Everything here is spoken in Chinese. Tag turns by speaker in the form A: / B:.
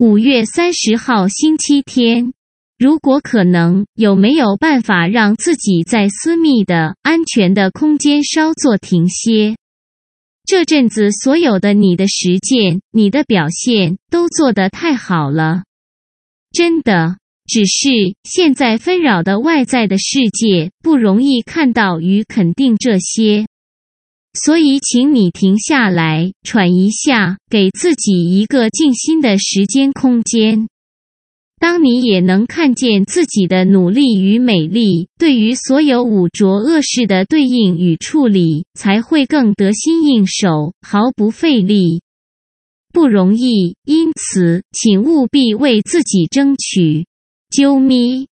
A: 五月三十号星期天，如果可能，有没有办法让自己在私密的、安全的空间稍作停歇？这阵子所有的你的实践、你的表现都做得太好了，真的。只是现在纷扰的外在的世界不容易看到与肯定这些，所以请你停下来，喘一下，给自己一个静心的时间空间。当你也能看见自己的努力与美丽，对于所有污浊恶事的对应与处理，才会更得心应手，毫不费力。不容易，因此，请务必为自己争取。啾咪。